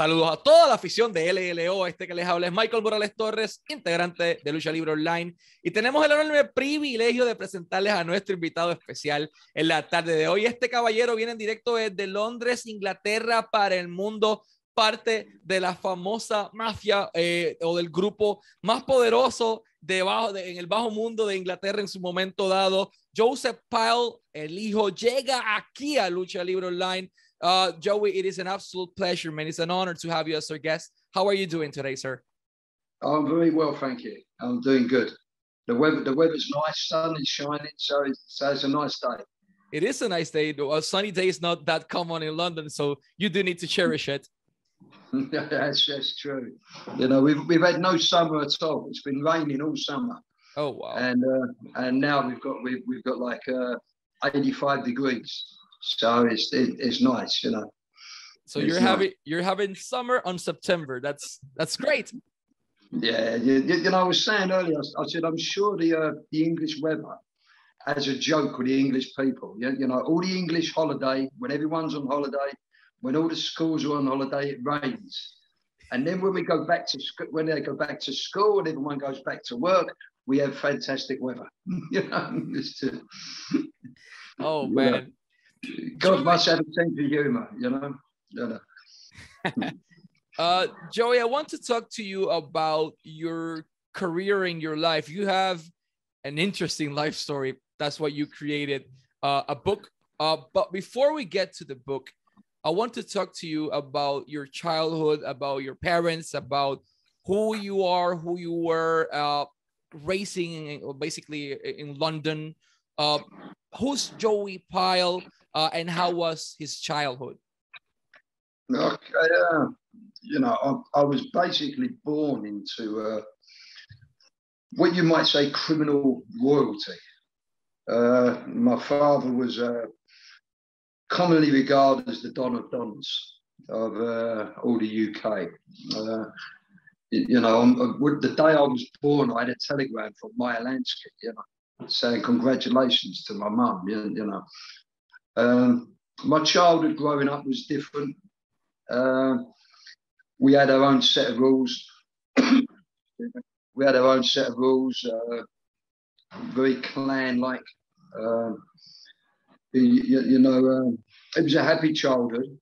Saludos a toda la afición de LLO. Este que les habla es Michael Morales Torres, integrante de Lucha Libre Online. Y tenemos el enorme privilegio de presentarles a nuestro invitado especial en la tarde de hoy. Este caballero viene en directo desde Londres, Inglaterra, para el mundo parte de la famosa mafia eh, o del grupo más poderoso de, en el bajo mundo de Inglaterra en su momento dado. Joseph Pyle, el hijo, llega aquí a Lucha Libre Online Uh, Joey, it is an absolute pleasure, man. It's an honor to have you as our guest. How are you doing today, sir? I'm very well, thank you. I'm doing good. The weather, the weather's nice, sun is shining, so it's, so it's a nice day. It is a nice day. A sunny day is not that common in London, so you do need to cherish it. that's, that's true. You know, we've, we've had no summer at all. It's been raining all summer. Oh wow! And uh, and now we've got we've, we've got like uh, 85 degrees. So it's it, it's nice, you know. So it's you're nice. having you're having summer on September. That's that's great. Yeah, you, you know, I was saying earlier. I said I'm sure the uh, the English weather as a joke with the English people. You, you know, all the English holiday when everyone's on holiday, when all the schools are on holiday, it rains. And then when we go back to when they go back to school and everyone goes back to work, we have fantastic weather. you know, oh man, God must have a sense of humor, you know. Uh, Joey, I want to talk to you about your career in your life. You have an interesting life story. That's what you created uh, a book. Uh, but before we get to the book, I want to talk to you about your childhood, about your parents, about who you are, who you were uh, racing, basically in London. Uh, who's Joey Pyle? Uh, and how was his childhood? Okay, uh, you know, I, I, was basically born into uh, what you might say criminal royalty. Uh, my father was uh, commonly regarded as the Don of Dons of uh, all the UK. you know, the day I was born, I had a telegram from Meyer Lansky, you know, saying congratulations to my mum, you know. Um, my childhood growing up was different. Uh, we had our own set of rules. we had our own set of rules, uh, very clan-like. Uh, you, you, know, um, it was a happy childhood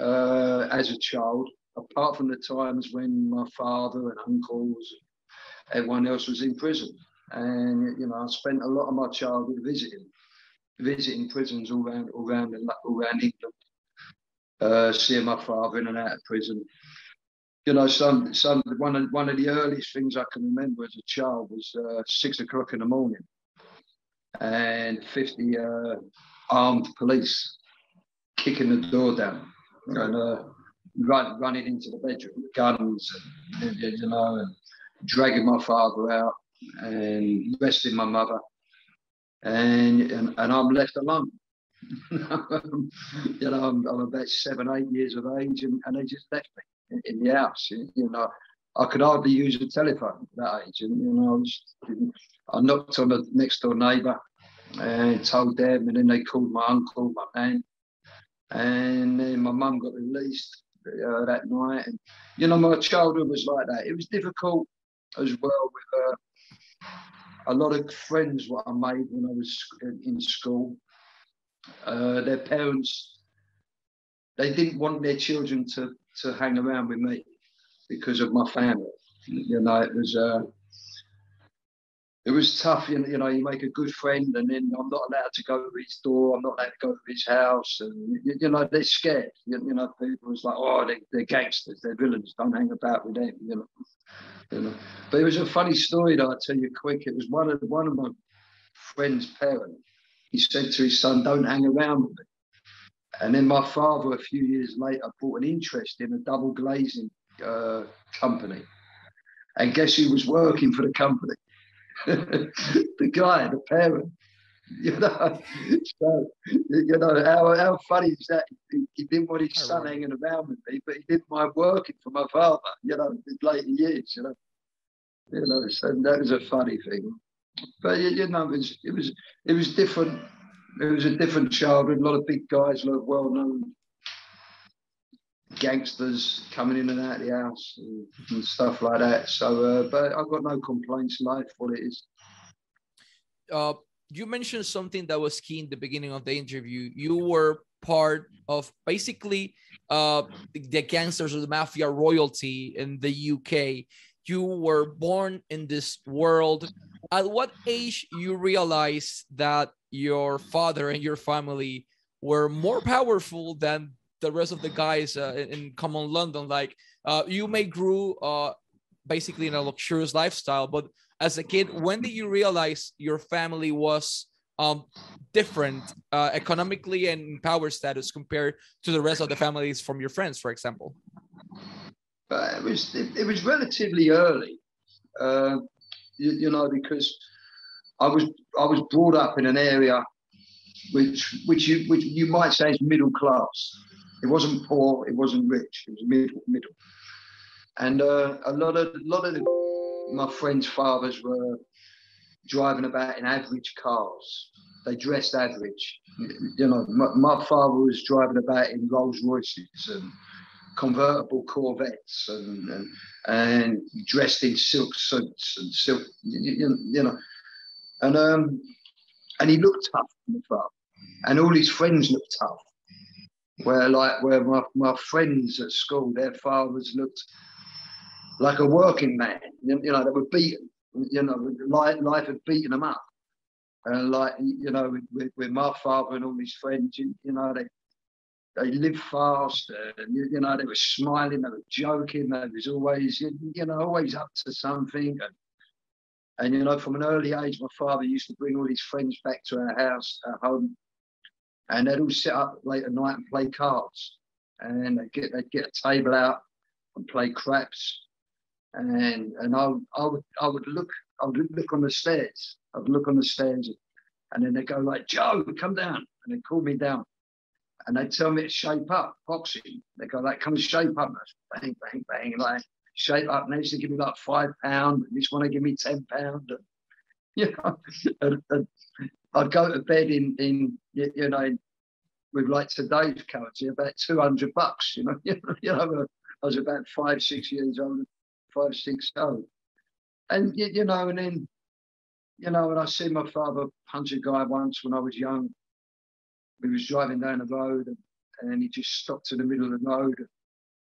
uh, as a child, apart from the times when my father and uncles, and everyone else was in prison. And, you know, I spent a lot of my childhood visiting visiting prisons all around all around all around England, uh, seeing my father in and out of prison. You know, some some one of one of the earliest things I can remember as a child was uh, six o'clock in the morning, and fifty uh, armed police kicking the door down and uh, run, running into the bedroom with guns and you know and dragging my father out and arresting my mother and and, and I'm left alone. you know, I'm, I'm, about seven, eight years of age, and, and they just left me in, in the house. You know, I could hardly use a telephone at that age, and you know, I, was, I knocked on the next door neighbour and told them, and then they called my uncle, my man, and then my mum got released uh, that night. And you know, my childhood was like that. It was difficult as well with. Uh, a lot of friends what I made when I was in school. Uh, their parents, they didn't want their children to to hang around with me because of my family. You know, it was uh, it was tough. You know, you know, you make a good friend, and then I'm not allowed to go to his door. I'm not allowed to go to his house, and you, you know, they're scared. You, you know, people was like, oh, they, they're gangsters, they're villains. Don't hang about with them. You know. You know. But it was a funny story that I'll tell you quick. It was one of one of my friend's parents. He said to his son, "Don't hang around with me." And then my father, a few years later, bought an interest in a double glazing uh, company. And guess who was working for the company? the guy, the parent. You know, so you know how, how funny is that? He, he didn't want his oh, son hanging around with me, but he didn't mind working for my father. You know, in later years. You know, you know, so that was a funny thing. But you know, it was it was it was different. It was a different childhood. A lot of big guys, a lot of well-known gangsters coming in and out of the house and, and stuff like that. So, uh, but I've got no complaints. Life, what it is. Uh, you mentioned something that was key in the beginning of the interview. You were part of basically uh, the gangsters or the mafia royalty in the UK. You were born in this world. At what age you realized that your father and your family were more powerful than the rest of the guys uh, in common London? Like uh, you may grew uh, basically in a luxurious lifestyle, but as a kid, when did you realize your family was um, different uh, economically and power status compared to the rest of the families from your friends, for example? Uh, it was it, it, was relatively early, uh, you, you, know, because I was I was brought up in an area which which you which you might say is middle class. It wasn't poor, it wasn't rich, it was middle middle, and uh, a lot of a lot of the, my friends' fathers were driving about in average cars. They dressed average. You know, my, my father was driving about in Rolls Royces and convertible Corvettes and, and, and dressed in silk suits and silk, you, you know, and um, and he looked tough, my father, and all his friends looked tough. Where like where my, my friends at school, their fathers looked like a working man. You, know, they were beaten you know, life, life had beaten them up. And like, you know, with, with my father and all his friends, you, you know, they they lived fast and, you, you, know, they were smiling, they were joking, they was always, you, you know, always up to something. And, and, you know, from an early age, my father used to bring all his friends back to our house, our home, and they'd all sit up late at night and play cards. And they'd get, they'd get a table out and play craps and and I, I would I would look I would look on the stairs. I would look on the stairs, and then they'd go like, "Joe, come down," and they'd call me down, and they'd tell me to shape up boxing. They go like, "Come shape up," bang bang bang, like shape up. And they used to give me like five pound. This one they give me ten pound. And, know, and, and I'd go to bed in in you know with like today's currency about two hundred bucks. You know, you know, I was about five six years old five, six oh. And you, know, and then, you know, and I see my father punch a guy once when I was young. He was driving down the road and, and he just stopped in the middle of the road.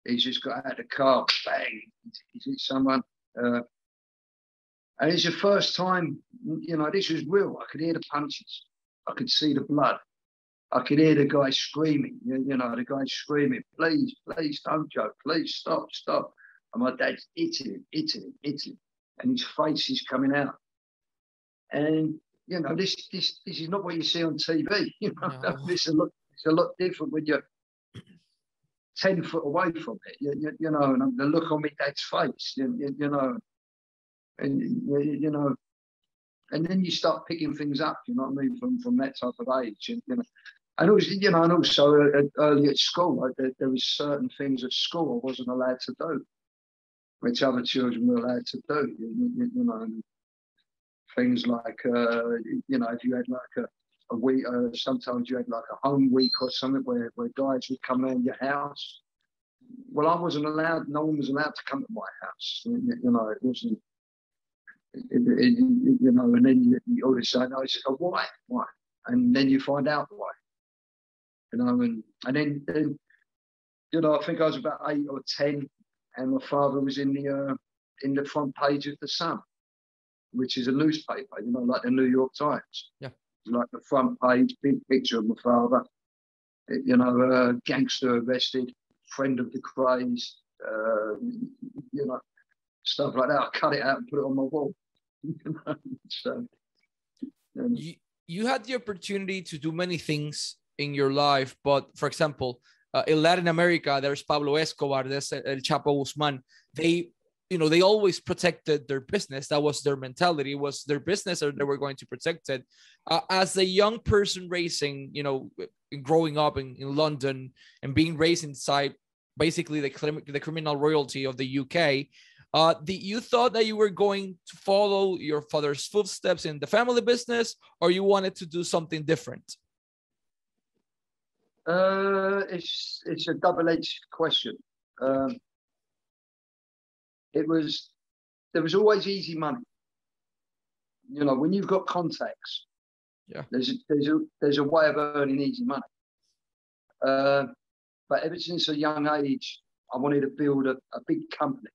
He just got out of the car, bang, he hit someone. Uh, and it's the first time, you know, this was real. I could hear the punches. I could see the blood. I could hear the guy screaming, you, you know, the guy screaming, please, please don't joke, please stop, stop. And my dad's Italy, Italy, Italy. And his face is coming out. And, you know, this this this is not what you see on TV. You know, no. it's, a lot, it's a lot different when you're 10 foot away from it, you, you, you know, and the look on my dad's face, you, you, you know, and, you know, and then you start picking things up, you know what I mean, from, from that type of age, and you know. And also, you know, and also uh, early at school, like there, there was certain things at school I wasn't allowed to do which other children were allowed to do. You, you, you know, things like uh, you know, if you had like a, a week, uh, sometimes you had like a home week or something where, where guys would come around your house. Well, I wasn't allowed. No one was allowed to come to my house. You, you know, it wasn't. It, it, you know, and then you, you always say, "No," I said, oh, "Why? Why?" And then you find out why. You know, and and then, then you know, I think I was about eight or ten and my father was in the uh, in the front page of the Sun, which is a newspaper, you know, like the New York Times. Yeah, like the front page, big picture of my father. You know, uh, gangster arrested, friend of the Krays, uh, you know, stuff like that. I cut it out and put it on my wall. so, you, you had the opportunity to do many things in your life, but for example, uh, in Latin America, there's Pablo Escobar, there's El Chapo Guzman. They, you know, they always protected their business. That was their mentality. It was their business, or they were going to protect it. Uh, as a young person racing, you know, growing up in, in London and being raised inside basically the the criminal royalty of the UK. Uh, the, you thought that you were going to follow your father's footsteps in the family business, or you wanted to do something different? Uh, it's it's a double-edged question. Um, it was there was always easy money. You know, when you've got contacts, yeah, there's a, there's a there's a way of earning easy money. Uh, but ever since a young age, I wanted to build a, a big company.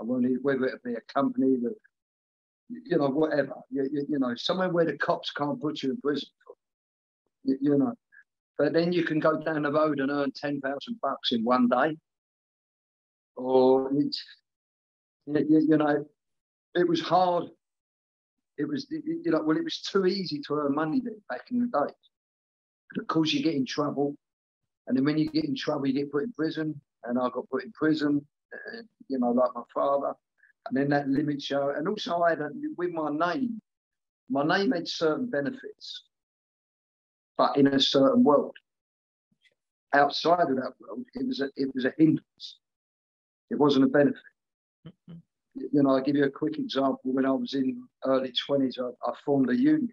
I wanted whether it be a company that, you know, whatever, you, you, you know, somewhere where the cops can't put you in prison. You, you know, but then you can go down the road and earn ten thousand bucks in one day, or it's, you, you know, it was hard. It was, you know, well, it was too easy to earn money then back in the day. Of course, you get in trouble, and then when you get in trouble, you get put in prison. And I got put in prison, you know, like my father. And then that limits you. And also, I had a, with my name, my name had certain benefits, but in a certain world. Outside of that world, it was a, it was a hindrance. It wasn't a benefit. Mm-hmm you know, I'll give you a quick example. When I was in early 20s, I, I formed a union.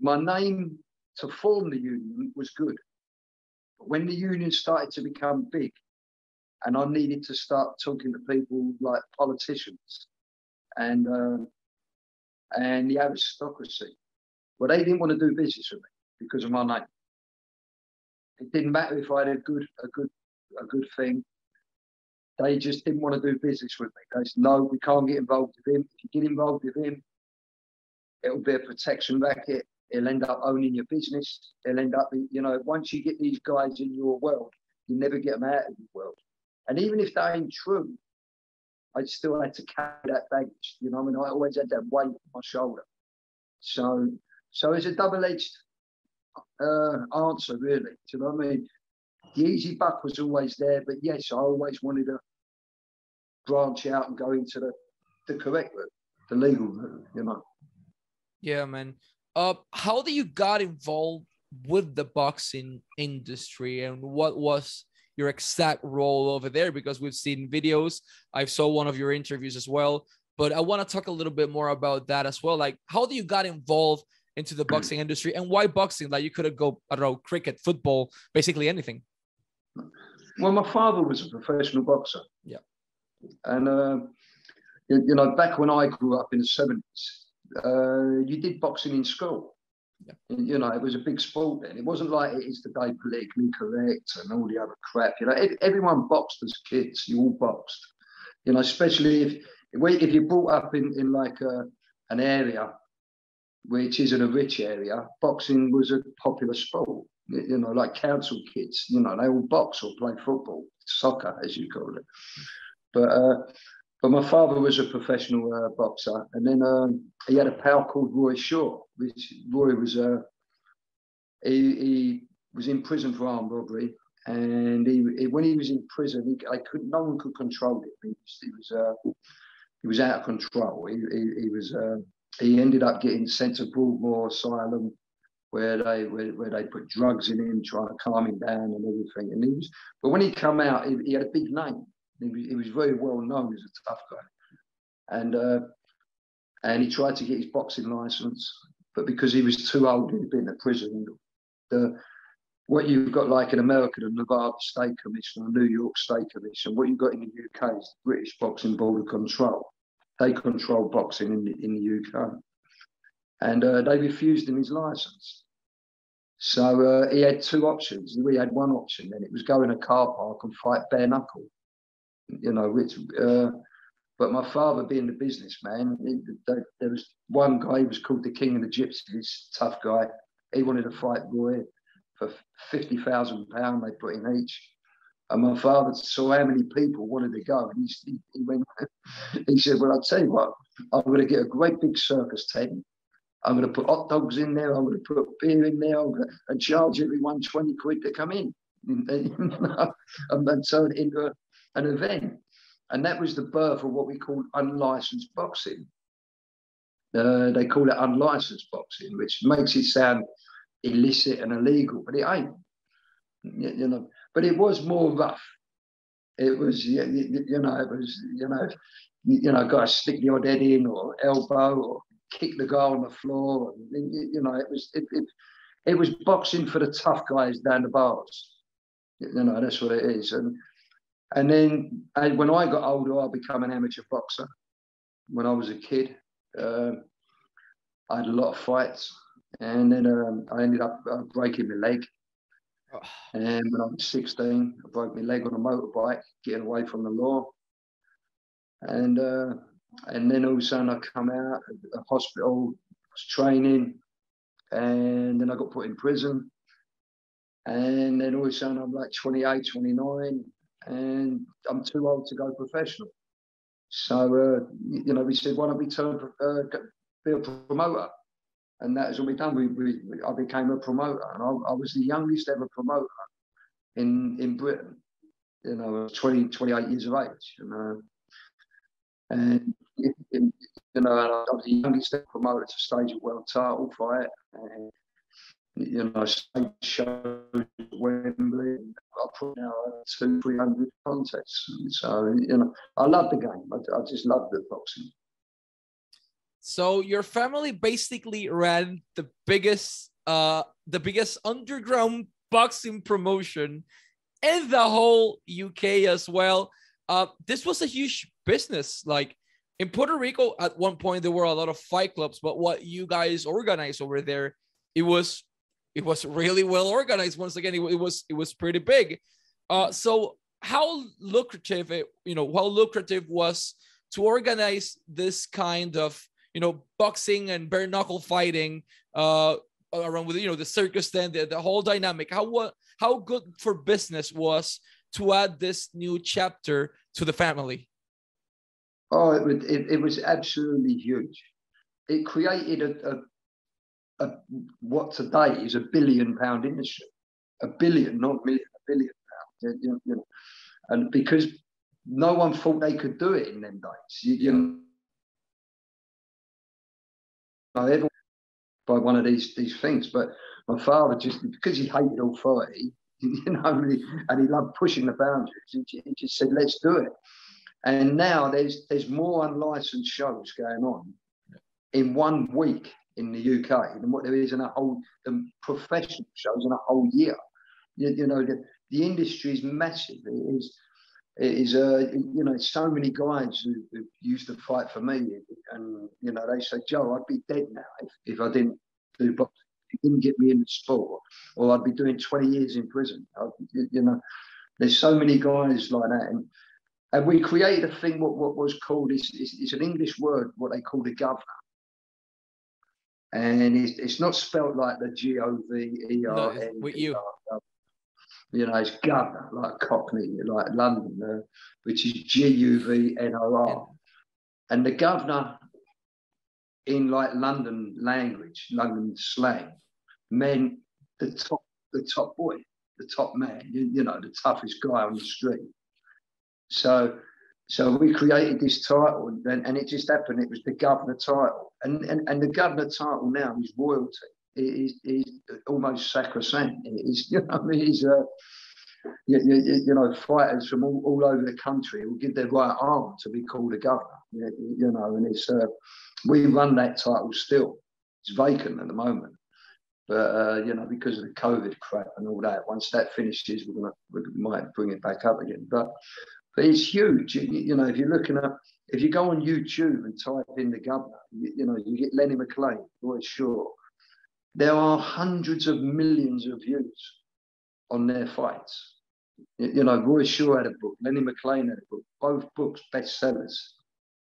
My name to form the union was good. But when the union started to become big, and I needed to start talking to people like politicians and uh, and the aristocracy, well, they didn't want to do business with me because of my name. It didn't matter if I had a good a good a good thing they just didn't want to do business with me. They said, no, we can't get involved with him. If you get involved with him, it'll be a protection racket. He'll end up owning your business. He'll end up, you know, once you get these guys in your world, you never get them out of your world. And even if that ain't true, I still had to carry that baggage. You know, I mean, I always had that weight on my shoulder. So, so it's a double-edged uh, answer, really. Do you know what I mean? the easy buck was always there, but yes, I always wanted to branch out and go into the, the correct route, the legal route, you know. Yeah, man. Uh, how did you got involved with the boxing industry and what was your exact role over there? Because we've seen videos. I saw one of your interviews as well, but I want to talk a little bit more about that as well. Like, how do you got involved into the boxing industry and why boxing? Like, you could have go, I don't know, cricket, football, basically anything. Well, my father was a professional boxer. Yeah. And, uh, you, you, know, back when I grew up in the 70s, uh, you did boxing in school. Yeah. You know, it was a big sport then. It wasn't like it is today, politically correct and all the other crap. You know, everyone boxed as kids. You all boxed. You know, especially if if you're brought up in, in like a, an area which isn't a rich area, boxing was a popular sport you know, like council kids, you know, they all box or play football, soccer, as you call it. But uh, but my father was a professional uh, boxer, and then um, he had a pal called Roy Shaw. Which Roy was uh, he, he was in prison for armed robbery, and he, he when he was in prison, he, I could no one could control it. He was he was, uh, he was out of control. He, he, was uh, he ended up getting sent to Broadmoor Asylum where they where, where, they put drugs in him, trying to calm him down and everything. And he was, but when he come out, he, he had a big name. He was, he was, very well known as a tough guy, and uh, and he tried to get his boxing license, but because he was too old, he'd been to prison. The what you've got like in America, the Nevada State Commission, the New York State Commission, what you've got in the UK is the British Boxing Board of Control. They control boxing in the, in the UK. And uh, they refused him his license. So uh, he had two options. We had one option, and it was go in a car park and fight bare knuckle. You know, which. Uh, but my father, being the businessman, there, was one guy. He was called the King of the Gypsies, tough guy. He wanted to fight Roy for fifty thousand pound. They put in each. And my father saw how many people wanted to go, and he, he went. he said, "Well, I'll tell you what. I'm going to get a great big circus tent. I'm going to put hot dogs in there. I'm going to put beer in there. I'm going to, and charge everyone 20 quid to come in. and then turn it into a, an event. And that was the birth of what we call unlicensed boxing. Uh, they call it unlicensed boxing, which makes it sound illicit and illegal, but it ain't. You, know, but it was more rough. It was, you, know, it was, you know, you know, to stick your head in or elbow or kick the guy on the floor. And, you know, it was it, it, it was boxing for the tough guys down the bars. You know, that's what it is. And and then and when I got older, I became an amateur boxer. When I was a kid, uh, I had a lot of fights, and then um, I ended up uh, breaking my leg. Oh. And when I was 16, I broke my leg on a motorbike, getting away from the law. And uh, and then all of a sudden I come out of the hospital, was training, and then I got put in prison. And then all of a sudden I'm like 28, 29, and I'm too old to go professional. So, uh, you know, we said, why don't we turn, uh, be a promoter? And that is what we done. We, we, I became a promoter, and I, I, was the youngest ever promoter in in Britain. You know, I was 20, 28 years of age. You know, and you know, I was the youngest ever promoter to stage a world title fight. And, you know, stage shows Wembley. I put now two, three hundred contests. So you know, I love the game. I, I just love the boxing. So your family basically ran the biggest, uh, the biggest underground boxing promotion in the whole UK as well. Uh, this was a huge business. Like in Puerto Rico, at one point there were a lot of fight clubs, but what you guys organized over there, it was it was really well organized. Once again, it, it was it was pretty big. Uh, so how lucrative it, you know how lucrative was to organize this kind of you know boxing and bare knuckle fighting uh, around with you know the circus stand, the, the whole dynamic. How what how good for business was to add this new chapter to the family? Oh, it, it, it was absolutely huge. It created a, a a, what today is a billion pound industry, a billion, not million, a billion pound. You, you know, and because no one thought they could do it in them days. You, you know, by one of these these things. But my father just because he hated authority, you know, and he, loved pushing the boundaries. He, he, just said, "Let's do it." And now there's there's more unlicensed shows going on in one week in the UK than what there is in a whole the professional shows in a whole year. You, you know, the, the industry is massive. It is, it is uh, you know, so many guys who, who, used to fight for me, and you know, they say, Joe, I'd be dead now if, if I didn't do boxing. Didn't get me in the sport, or I'd be doing 20 years in prison. I, you know, there's so many guys like that, and and we created a thing what, what was called it's, it's, it's an English word what they call the governor and it's, it's not spelt like the G O V E R N. With you. You know, it's governor, like Cockney, like London, uh, which is G U V N O R. And the governor, in like London language, London slang, meant the top, the top boy, the top man, you, you know, the toughest guy on the street. So so we created this title, and, and it just happened. It was the governor title, and and, and the governor title now is royalty. It is, almost sacrosanct. It is, you know, it is, uh, you, you, you, know, fighters from all, all over the country will give their right arm to be called a governor. You, you know, and it's uh, we run that title still. It's vacant at the moment, but uh, you know, because of the COVID crap and all that. Once that finishes, we're gonna we might bring it back up again. But but it's huge. You, you, know, if you're looking at, if you go on YouTube and type in the governor, you, you know, you get Lenny McLean, Roy Shaw. There are hundreds of millions of views on their fights. You, you know, Roy Shaw had a book, Lenny McLean had a book, both books bestsellers.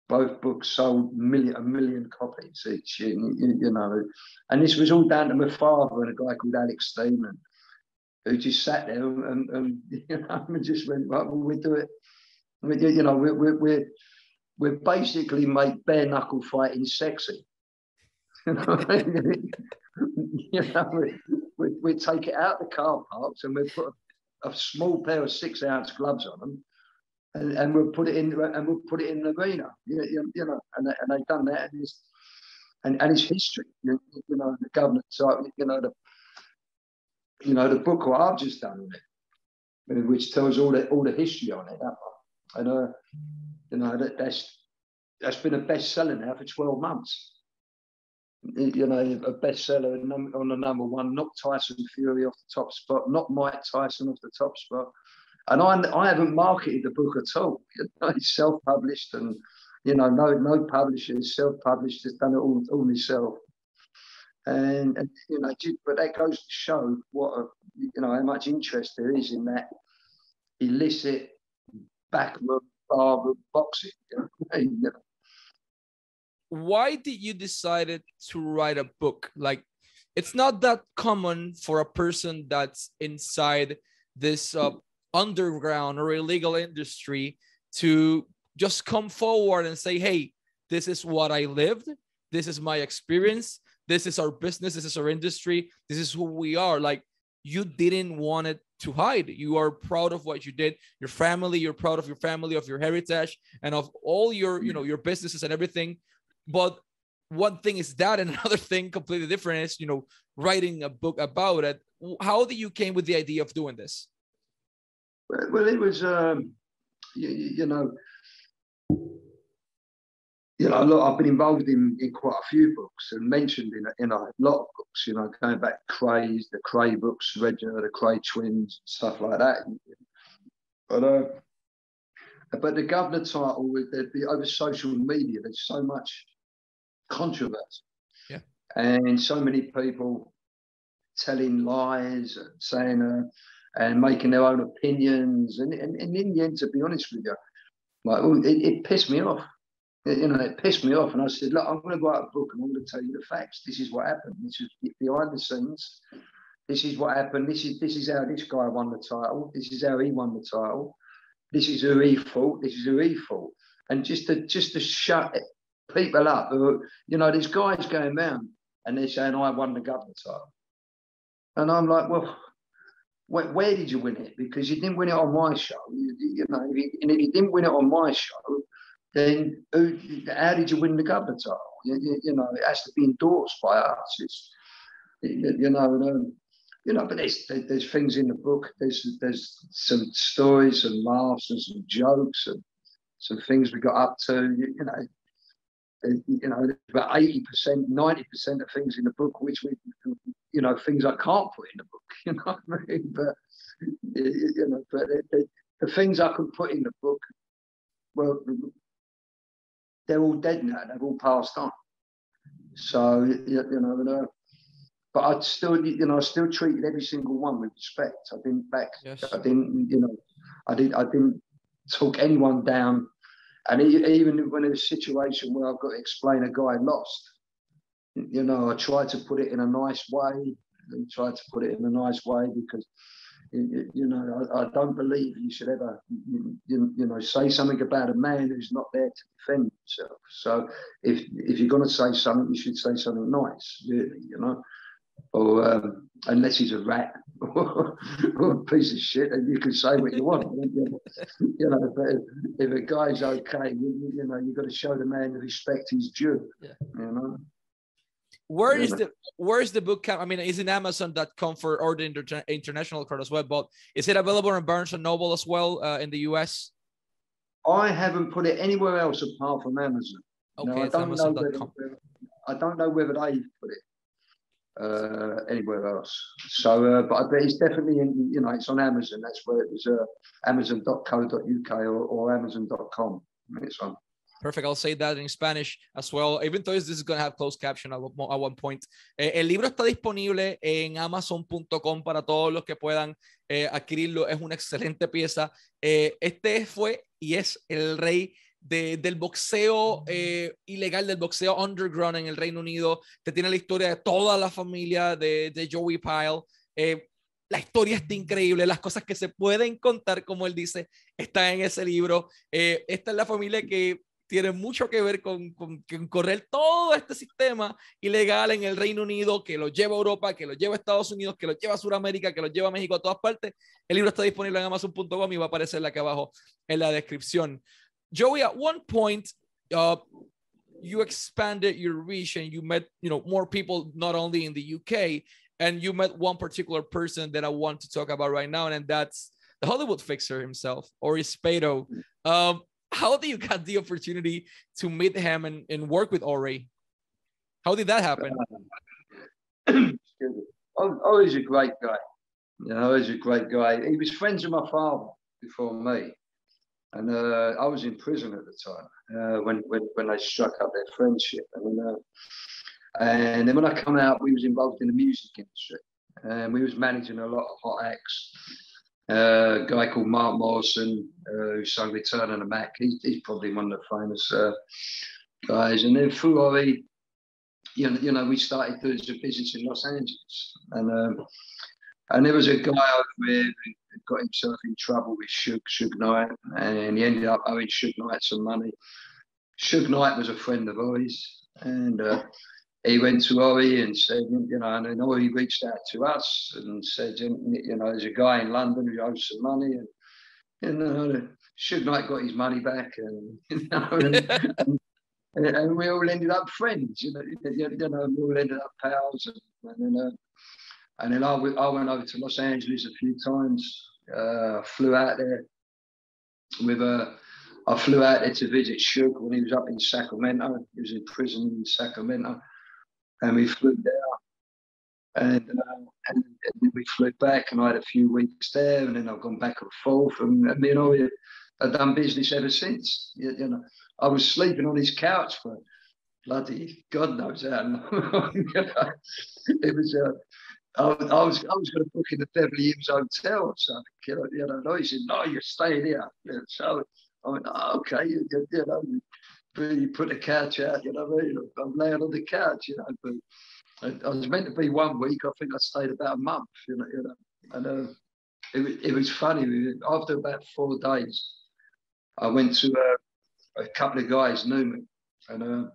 Both books sold million, a million copies each, you, you know. And this was all down to my father and a guy called Alex Steeman, who just sat there and, and, you know, and just went, right, well, we do it you know, we, we, we, we basically make bare knuckle fighting sexy. you know, we, we, we, take it out the car parks and we put a, a small pair of six ounce gloves on them and, and we'll put it in and we'll put it in the arena. You, you know, and, and they've done that and it's and, and it's history. You, you know, the government so you know the you know the book what I've just done with it, which tells all the all the history on it. That one. And uh, you know that, that's that's been a bestseller now for 12 months. you know, a bestseller on the number one, knocked Tyson Fury off the top spot, not Mike Tyson off the top spot. And I, I haven't marketed the book at all. It's self-published and, you know, no no publisher, self-published, has done it all, all myself. And, and, you know, but that goes to show what, a, you know, how much interest there is in that illicit backroom, barroom boxing. You know? why did you decided to write a book like it's not that common for a person that's inside this uh, underground or illegal industry to just come forward and say hey this is what i lived this is my experience this is our business this is our industry this is who we are like you didn't want it to hide you are proud of what you did your family you're proud of your family of your heritage and of all your you know your businesses and everything but one thing is that, and another thing completely different is you know writing a book about it. How did you came with the idea of doing this? Well, it was um, you, you know you know, look, I've been involved in, in quite a few books and mentioned in a, in a lot of books, you know, going back Krays, the Kray books, Reginald, the Kray twins, stuff like that. But uh, but the governor title, there'd be over social media, there's so much controversy. Yeah. And so many people telling lies and saying uh, and making their own opinions. And, and, and, in the end, to be honest with you, like it, it pissed me off. You know, it pissed me off. And I said, look, I'm going to write a book and I'm going to tell you the facts. This is what happened. This is behind the scenes. This is what happened. This is this is how this guy won the title. This is how he won the title. This is who he fought. This is who he fought. And just to just to shut people up. You know, there's guys going around and they're saying, I won the governor title. And I'm like, well, where, where, did you win it? Because you didn't win it on my show. You, you know, and if you didn't win it on my show, then who, how did you win the governor title? You, you, you, know, it has to be endorsed by us. It's, you know, um, you know, but there's there's things in the book. There's there's some stories and laughs and some jokes and some things we got up to. You, you know, you know, about 80%, 90% of things in the book, which we, you know, things I can't put in the book, you know what I mean? But, you know, but the, the things I can put in the book, well, they're all dead now, they've all passed on. So, you, know, uh, but I still, you know, I still treated every single one with respect. I didn't back, yes. I didn't, you know, I didn't, I didn't talk anyone down and even when in a situation where I've got to explain a guy lost, you know, I try to put it in a nice way and try to put it in a nice way because, you know, I, I don't believe you should ever, you, you, know, say something about a man who's not there to defend So if if you're going to say something, you should say something nice, really, you know or um, unless he's a rat or a piece of shit, and you can say what you want. you know, but if, if, a guy's okay, you, you know, you've got to show the man the respect he's due. Yeah. You know. Where is the where is the book? I mean, is it Amazon.com for or the inter- international card as well, but is it available in Barnes and Noble as well uh, in the US? I haven't put it anywhere else apart from Amazon. Okay, no, I don't know whether, I don't know whether they put it uh, anywhere else. So, uh, but, but it's definitely in, you know, it's on Amazon. That's where it was uh, amazon.co.uk or, or amazon.com. It's on. Perfect. I'll say that in Spanish as well. Even though this is going to have closed caption at, at one point. Eh, el libro está disponible en amazon.com para todos los que puedan eh, adquirirlo. Es una excelente pieza. Eh, este fue y es el rey del boxeo eh, ilegal, del boxeo underground en el Reino Unido. Te tiene la historia de toda la familia de, de Joey Pyle. Eh, la historia está increíble, las cosas que se pueden contar, como él dice, está en ese libro. Eh, esta es la familia que tiene mucho que ver con, con, correr todo este sistema ilegal en el Reino Unido, que lo lleva a Europa, que lo lleva a Estados Unidos, que lo lleva a Sudamérica, que lo lleva a México, a todas partes. El libro está disponible en amazon.com y va a aparecer aquí abajo en la descripción. Joey, at one point, uh, you expanded your reach and you met, you know, more people not only in the UK, and you met one particular person that I want to talk about right now, and that's the Hollywood fixer himself, Ori Spado. Um, how did you get the opportunity to meet him and, and work with Ori? How did that happen? He's a great guy. You know, he's a great guy. He was friends with my father before me. And uh, I was in prison at the time uh, when, when, when they struck up their friendship. And, uh, and then when I come out, we was involved in the music industry. And we was managing a lot of hot acts. Uh, a guy called Mark Morrison, uh, who sung Return of the Mac. He, he's probably one of the famous uh, guys. And then through Ori, you know, you know, we started doing some business in Los Angeles. And um, and there was a guy over there who got himself in trouble with Suge, Suge Knight, and he ended up owing Suge Knight some money. Suge Knight was a friend of ours, and uh, he went to Ori and said, you know, and then Ori reached out to us and said, you know, there's a guy in London who owes some money, and you know, Suge Knight got his money back, and you know, and, and, and, we all ended up friends, you know, you know, we all ended up pals, and, and then. Uh, and then I, I went over to Los Angeles a few times. Uh, flew out there with a. I flew out there to visit Suge when he was up in Sacramento. He was in prison in Sacramento, and we flew there. And, uh, and, and we flew back, and I had a few weeks there, and then I've gone back and forth, and, and you know, I've done business ever since. You, you know, I was sleeping on his couch for bloody God knows how long. it was. Uh, I, I was I was going to book in the Beverly Hills Hotel or something. You know, you know, he said, "No, you're staying here." so I went, oh, "Okay, you, you, you know." You put the couch out, you know what I mean? I'm laying on the couch, you know. But I, I was meant to be one week. I think I stayed about a month, you know. You know. And uh, it, it was funny. After about four days, I went to uh, a couple of guys knew me, and uh,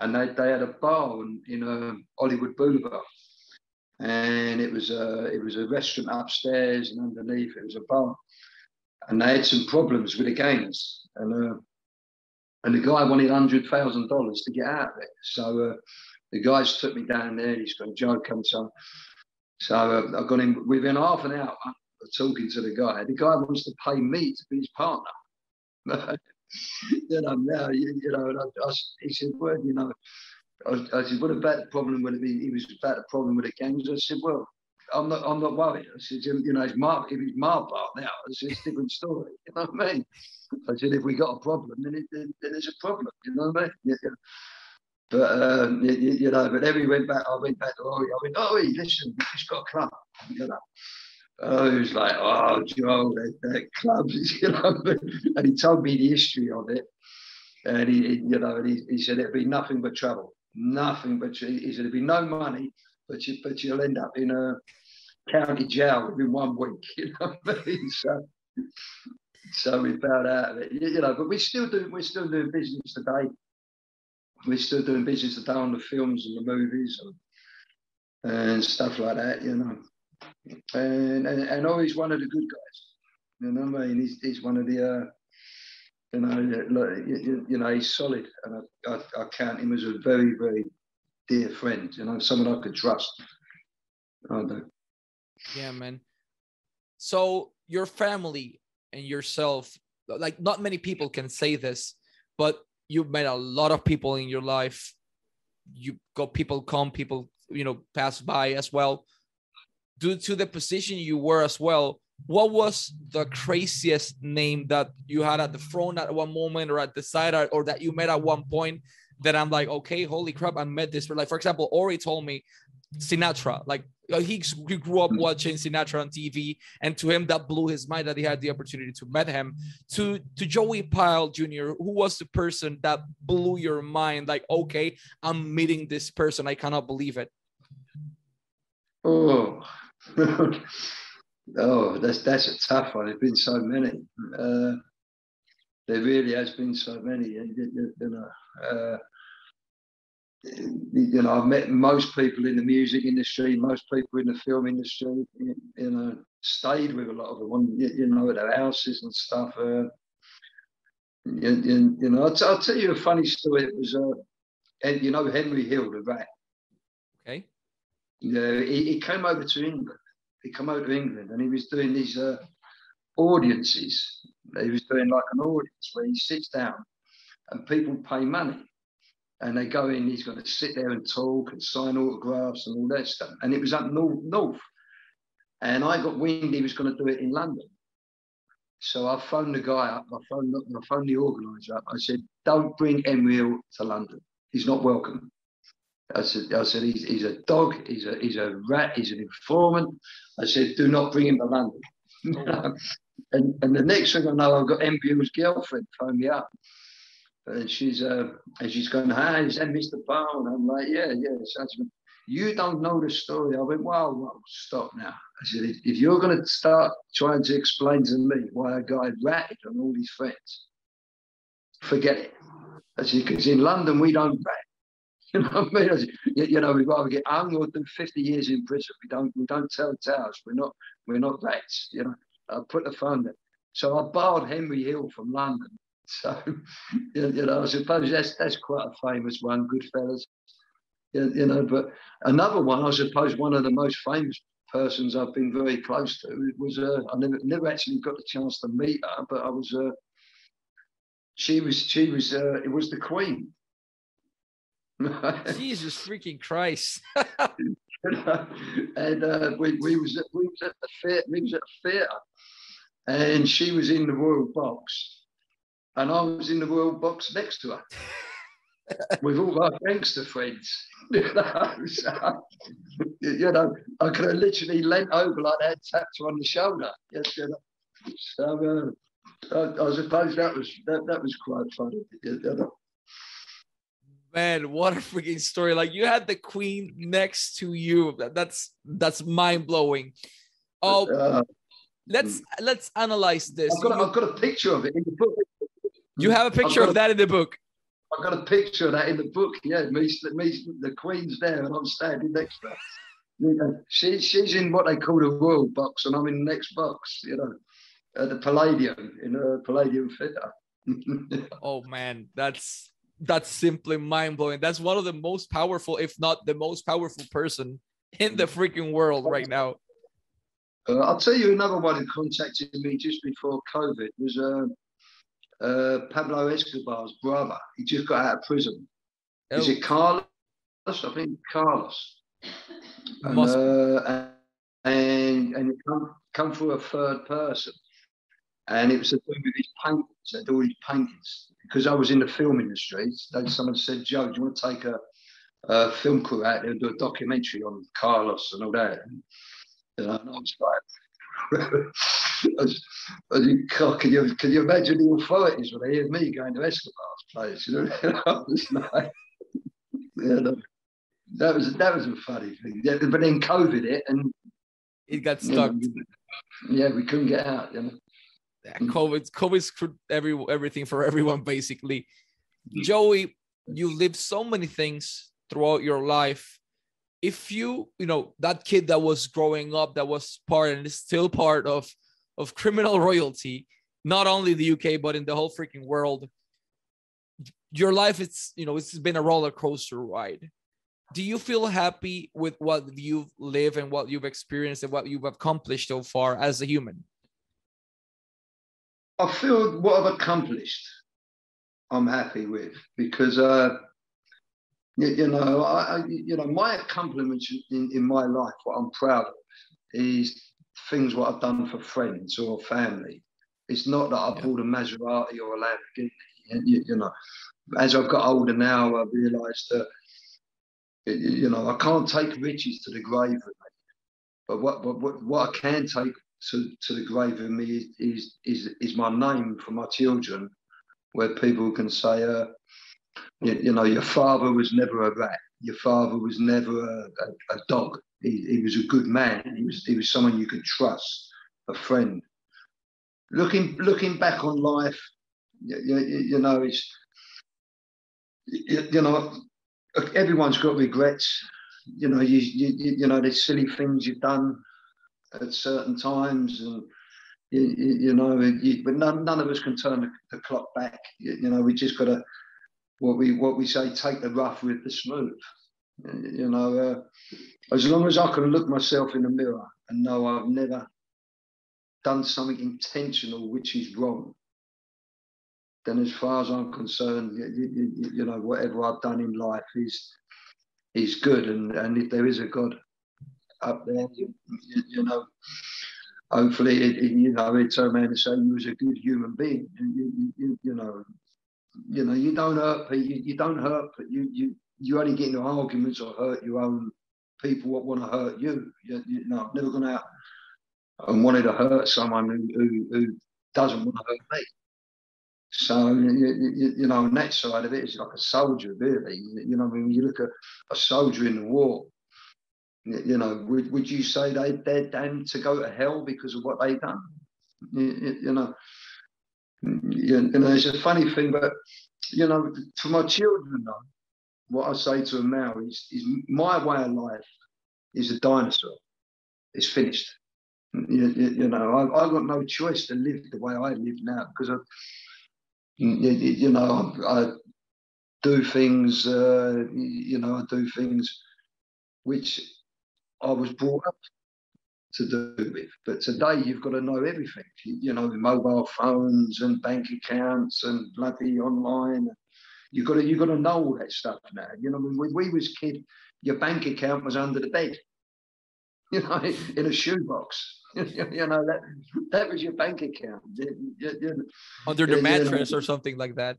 and they, they had a bar in, in uh, Hollywood Boulevard and it was a it was a restaurant upstairs and underneath it was a bar, and they had some problems with the games, and uh, and the guy wanted hundred thousand dollars to get out of it. So uh, the guys took me down there. He's got Joe come so so uh, I got him within half an hour of talking to the guy. The guy wants to pay me to be his partner. you know, now you, you know, I, I, he said, well, you know, I, I, said, what about the problem with it? He was about the problem with the gangs. I said, well, I'm not, I'm not worried. I said, you know, it's my, if it's part now, it's a different story. You know what I mean? I said, if we got a problem, then, it, then, then there's a problem. You know what I mean? Yeah. But um, you, you, know, but then we went back. I went back to Ori. I went, oh, listen, just got a club. You know. Oh, he was like, oh, Joe, that, that club, you know. and he told me the history of it. And he, you know, and he, he said it'd be nothing but trouble nothing but he said there'd be no money, but you but you'll end up in a county jail within one week. You know what I mean? So so we found out of it. You know, but we still do we're still doing business today. We're still doing business today on the films and the movies and, and stuff like that, you know. And, and and always one of the good guys. You know what I mean? He's, he's one of the uh, you know, you, you know, he's solid, and I, I, I, count him as a very, very dear friend. You know, someone I could trust. I. Yeah, man. So your family and yourself, like not many people can say this, but you've met a lot of people in your life. You got people come, people you know pass by as well. Due to the position you were as well, what was the craziest name that you had at the front at one moment or at the side or that you met at one point that I'm like, okay, holy crap, I met this. Like, for example, Ori told me Sinatra, like uh, he, he grew up watching Sinatra on TV, and to him that blew his mind that he had the opportunity to meet him. To to Joey Pyle Jr., who was the person that blew your mind? Like, okay, I'm meeting this person. I cannot believe it. Oh, Oh, that's that's a tough one. There's been so many. Uh, there really has been so many. You, know, uh, you know, I've met most people in the music industry, most people in the film industry. You, know, stayed with a lot of them. You, know, at their houses and stuff. Uh, you, you, know, I'll, t- I'll, tell you a funny story. It was, uh, and you know, Henry Hill, the rat. Okay. Yeah, he, he came over to England he came over to England and he was doing these uh, audiences. He was doing like an audience where he sits down and people pay money and they go in. He's going to sit there and talk and sign autographs and all that stuff. And it was up north, north. and I got wind he was going to do it in London. So I phoned the guy up. I phoned, I phoned the organizer up. I said, "Don't bring Emile to London. He's not welcome." I said, I said he's, he's a dog, he's a he's a rat, he's an informant. I said, do not bring him to London. And and the next thing I know, I've got Emile's girlfriend phone me up. And she's uh and she's going, Hi, is that Mr. Bowen? I'm like, Yeah, yeah. So you don't know the story. I went, Well, well stop now. I said, if, if you're gonna start trying to explain to me why a guy ratted on all his friends, forget it. I said, because in London we don't rat. You know what I mean? Said, you, you, know, we'd rather get hung or do 50 years in prison. We don't we don't tell tales. We're not we're not rats, you know. I put the phone there. So I barred Henry Hill from London. So you know, I suppose that's that's quite a famous one, Goodfellas. You, you know, but another one, I suppose one of the most famous persons I've been very close to was uh, I never never actually got the chance to meet her, but I was uh, she was she was uh, it was the Queen. Jesus freaking Christ. and uh, we, we was at, we was at the theatre, we was at the theatre, and she was in the royal box, and I was in the royal box next to her. with all our gangster friends. you, know, so, you know, I could have literally leant over like that, tapped her on the shoulder. You know. So uh, I, I, suppose that was that, that was quite funny. You know man, what a freaking story! Like you had the queen next to you. That's that's mind blowing. Oh, uh, let's let's analyze this. I've got, I've got, a picture of it in the book. You have a picture of that in the book. I've got a picture of that in the book. Yeah, me, me the queen's there, and I'm standing next to her. You know, she, she's in what they call the royal box, and I'm in the next box. You know, at the Palladium in a Palladium Theatre. oh man, that's that's simply mind blowing. That's one of the most powerful, if not the most powerful person in the freaking world right now. Uh, I'll tell you another one who contacted me just before COVID was uh, uh, Pablo Escobar's brother. He just got out of prison. Oh. Is it Carlos? I think Carlos. And, uh, and, and it come, come through a third person. And it was to do with his paintings, all his paintings because I was in the film industry, then someone said, Joe, do you want to take a, a film crew out there and do a documentary on Carlos and all that? And, and I was like, I was, can, you, can you imagine the authorities when they hear me going to Escobar's place? You know, was like, you know, that was that was a funny thing. Yeah, but then COVID it and it got stuck. Yeah, we couldn't get out. You know yeah, COVID, COVID screwed every everything for everyone basically. Joey, you lived so many things throughout your life. If you, you know, that kid that was growing up, that was part and is still part of of criminal royalty, not only the UK but in the whole freaking world. Your life, it's you know, it's been a roller coaster ride. Do you feel happy with what you've lived and what you've experienced and what you've accomplished so far as a human? I feel what I've accomplished, I'm happy with because, uh, you, you, know, I, you know, my accomplishments in, in my life, what I'm proud of, is things what I've done for friends or family. It's not that I yeah. bought a Maserati or a Lamborghini. You, you know, as I've got older now, I've realised that you know I can't take riches to the grave with me, but what, what what I can take to, to the grave of me is, is, is my name for my children, where people can say, uh, you, you, know, your father was never a rat. Your father was never a, a, a dog. He, he, was a good man. He was, he was someone you could trust, a friend. Looking, looking back on life, you, you, you know, it's, you, you know, everyone's got regrets. You know, you, you, you know, there's silly things you've done at certain times, uh, and you, you know, you, but none, none of us can turn the, the clock back. You, you, know, we just got to what we what we say, take the rough with the smooth. You know, uh, as long as I can look myself in the mirror and know I've never done something intentional which is wrong, then as far as I'm concerned, you, you, you know, whatever I've done in life is is good. And, and if there is a God up there, you, you know, hopefully, it, it, you know, it's a man to say you was a good human being. You, you, you, know, you know, you don't hurt you, you don't hurt, but you, you, you only get into arguments or hurt your own people what want to hurt you. You, you know, I've never gone out and wanted to hurt someone who, who, who doesn't want to hurt me. So you, you, know, on that side of it, it's like a soldier, really. You know, I when you look at a soldier in the war, you know, would, would you say they they're damned to go to hell because of what they've done? You, you know, you, know, it's a funny thing, but you know, for my children, though, what I say to them now is, is my way of life is a dinosaur. It's finished. You, you know, I, have got no choice to live the way I live now because I, you, you know, I, do things, uh, you know, I do things which I was brought up to do with. But today you've got to know everything, you, you know, mobile phones and bank accounts and bloody online. You've got to you've got to know all that stuff now. You know, when we was kid, your bank account was under the bed, you know, in a shoebox. you know that that was your bank account. You, you, under the mattress know, or something like that.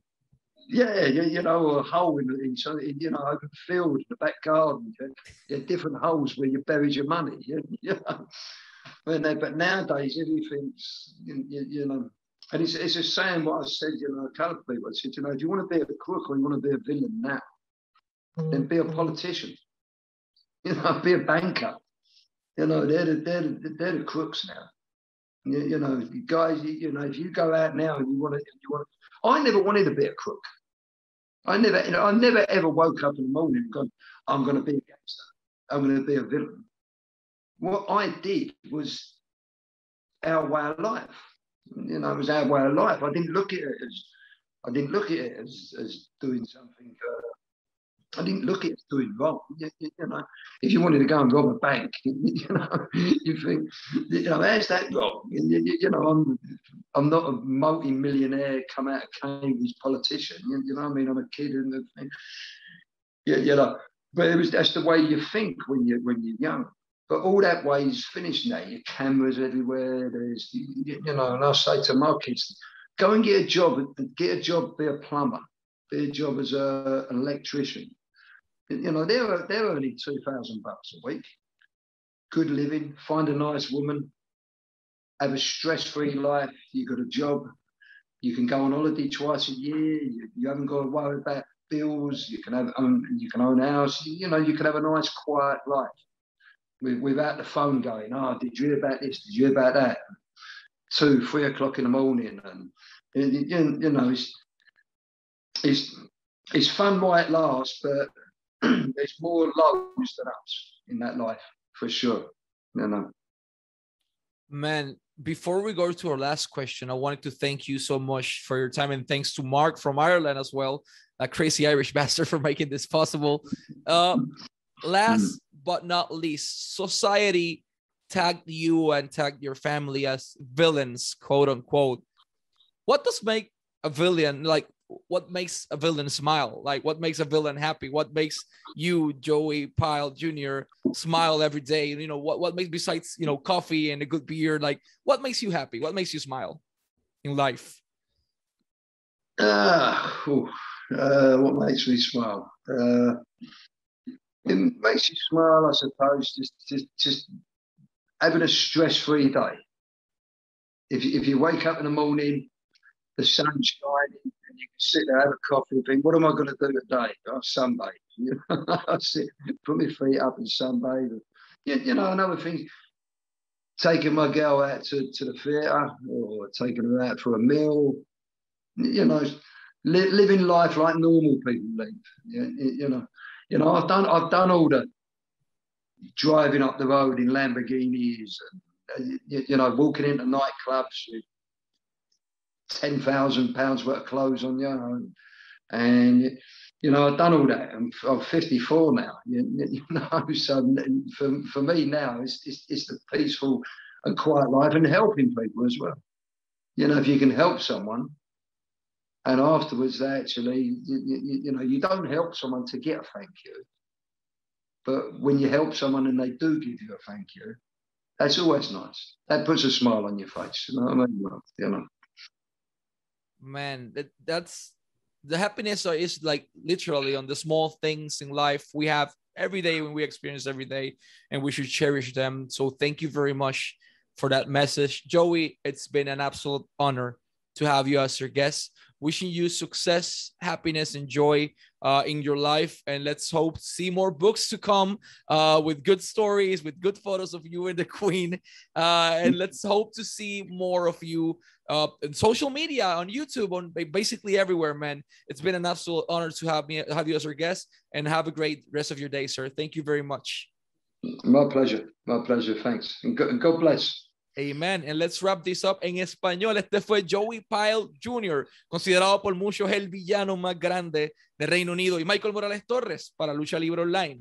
Yeah, you, you know, a hole in, in so you know open field in the back garden. You, different holes where you buried your money. You, you know. but nowadays everything's you, you know and it's, it's the same what I said, you know, a couple of people. I said, you know, do you want to be a crook or you want to be a villain now? Then be a mm. politician. You know, be a banker. You know, they're the, they're the, they're the crooks now. You, you know, you guys, you, you, know, if you go out now and you want to, you want to, I never wanted to be a crook. I never, you know, I never ever woke up in the morning and gone, I'm going to be a gangster. I'm going to be a villain. What I did was our way of life you know, it was our way of life. I didn't look at it as, I didn't look at it as, as doing something. Uh, I didn't look at it as doing wrong. You, you, know, if you wanted to go and rob a bank, you know, you think, you know, how's that wrong? You, you, know, I'm, I'm not a multi-millionaire come out of Cambridge politician. You, you know, I mean, I'm a kid and the thing. Yeah, you know, but it was that's the way you think when you when you're young. But all that way is finished now. Your cameras everywhere. There's, you, know, and I say to my kids, go and get a job. Get a job, be a plumber. Be a job as a, an electrician. You know, they're they're earning two thousand bucks a week. Good living. Find a nice woman. Have a stress-free life. You got a job. You can go on holiday twice a year. You, you haven't got to worry about bills. You can have own. You can own a house. You know, you can have a nice, quiet life without the phone going, oh, did you hear about this? Did you hear about that? Two, three o'clock in the morning. And, you, know, it's, it's, it's fun while it lasts, but there's more lows than ups in that life, for sure. You know. Man, before we go to our last question, I wanted to thank you so much for your time and thanks to Mark from Ireland as well, a crazy Irish bastard for making this possible. Uh, last but not least, society tagged you and tagged your family as villains, quote unquote. What does make a villain like? What makes a villain smile? Like, what makes a villain happy? What makes you, Joey Pyle Jr., smile every day? You know, what, what makes, besides, you know, coffee and a good beer, like, what makes you happy? What makes you smile in life? Uh, uh, what makes me smile? Uh, it makes you smile, I suppose. Just, just, just having a stress-free day. If you, if you wake up in the morning, the sun's shining, and you can sit there, have a coffee, and think, "What am I going to do today?" Oh, sunbathe. You know, I sit, put my feet up and sunbathe. You, you know, another thing, taking my girl out to, to the theatre or taking her out for a meal. You know, li- living life like normal people live. You, you know, you know, I've done I've done all the driving up the road in Lamborghinis and you, you know walking into nightclubs with ten thousand pounds worth of clothes on you, and, and you know I've done all that. I'm, I'm 54 now. You, you, know, so for, for me now it's, it's it's the peaceful and quiet life and helping people as well. You know, if you can help someone and afterwards they actually, you, you, you know, you don't help someone to get a thank you, but when you help someone and they do give you a thank you, that's always nice. That puts a smile on your face. You know I mean? You know. Man, that, that's the happiness is like literally on the small things in life we have every day when we experience every day, and we should cherish them. So thank you very much for that message, Joey. It's been an absolute honor to have you as your guest. Wishing you success, happiness, and joy uh, in your life. And let's hope see more books to come uh, with good stories, with good photos of you and the Queen. Uh, and let's hope to see more of you uh, in social media, on YouTube, on basically everywhere, man. It's been an absolute honor to have me have you as our guest. And have a great rest of your day, sir. Thank you very much. My pleasure. My pleasure. Thanks. And God bless. Amen. And let's wrap this up en español. Este fue Joey Pyle Jr., considerado por muchos el villano más grande de Reino Unido, y Michael Morales Torres para Lucha Libre Online.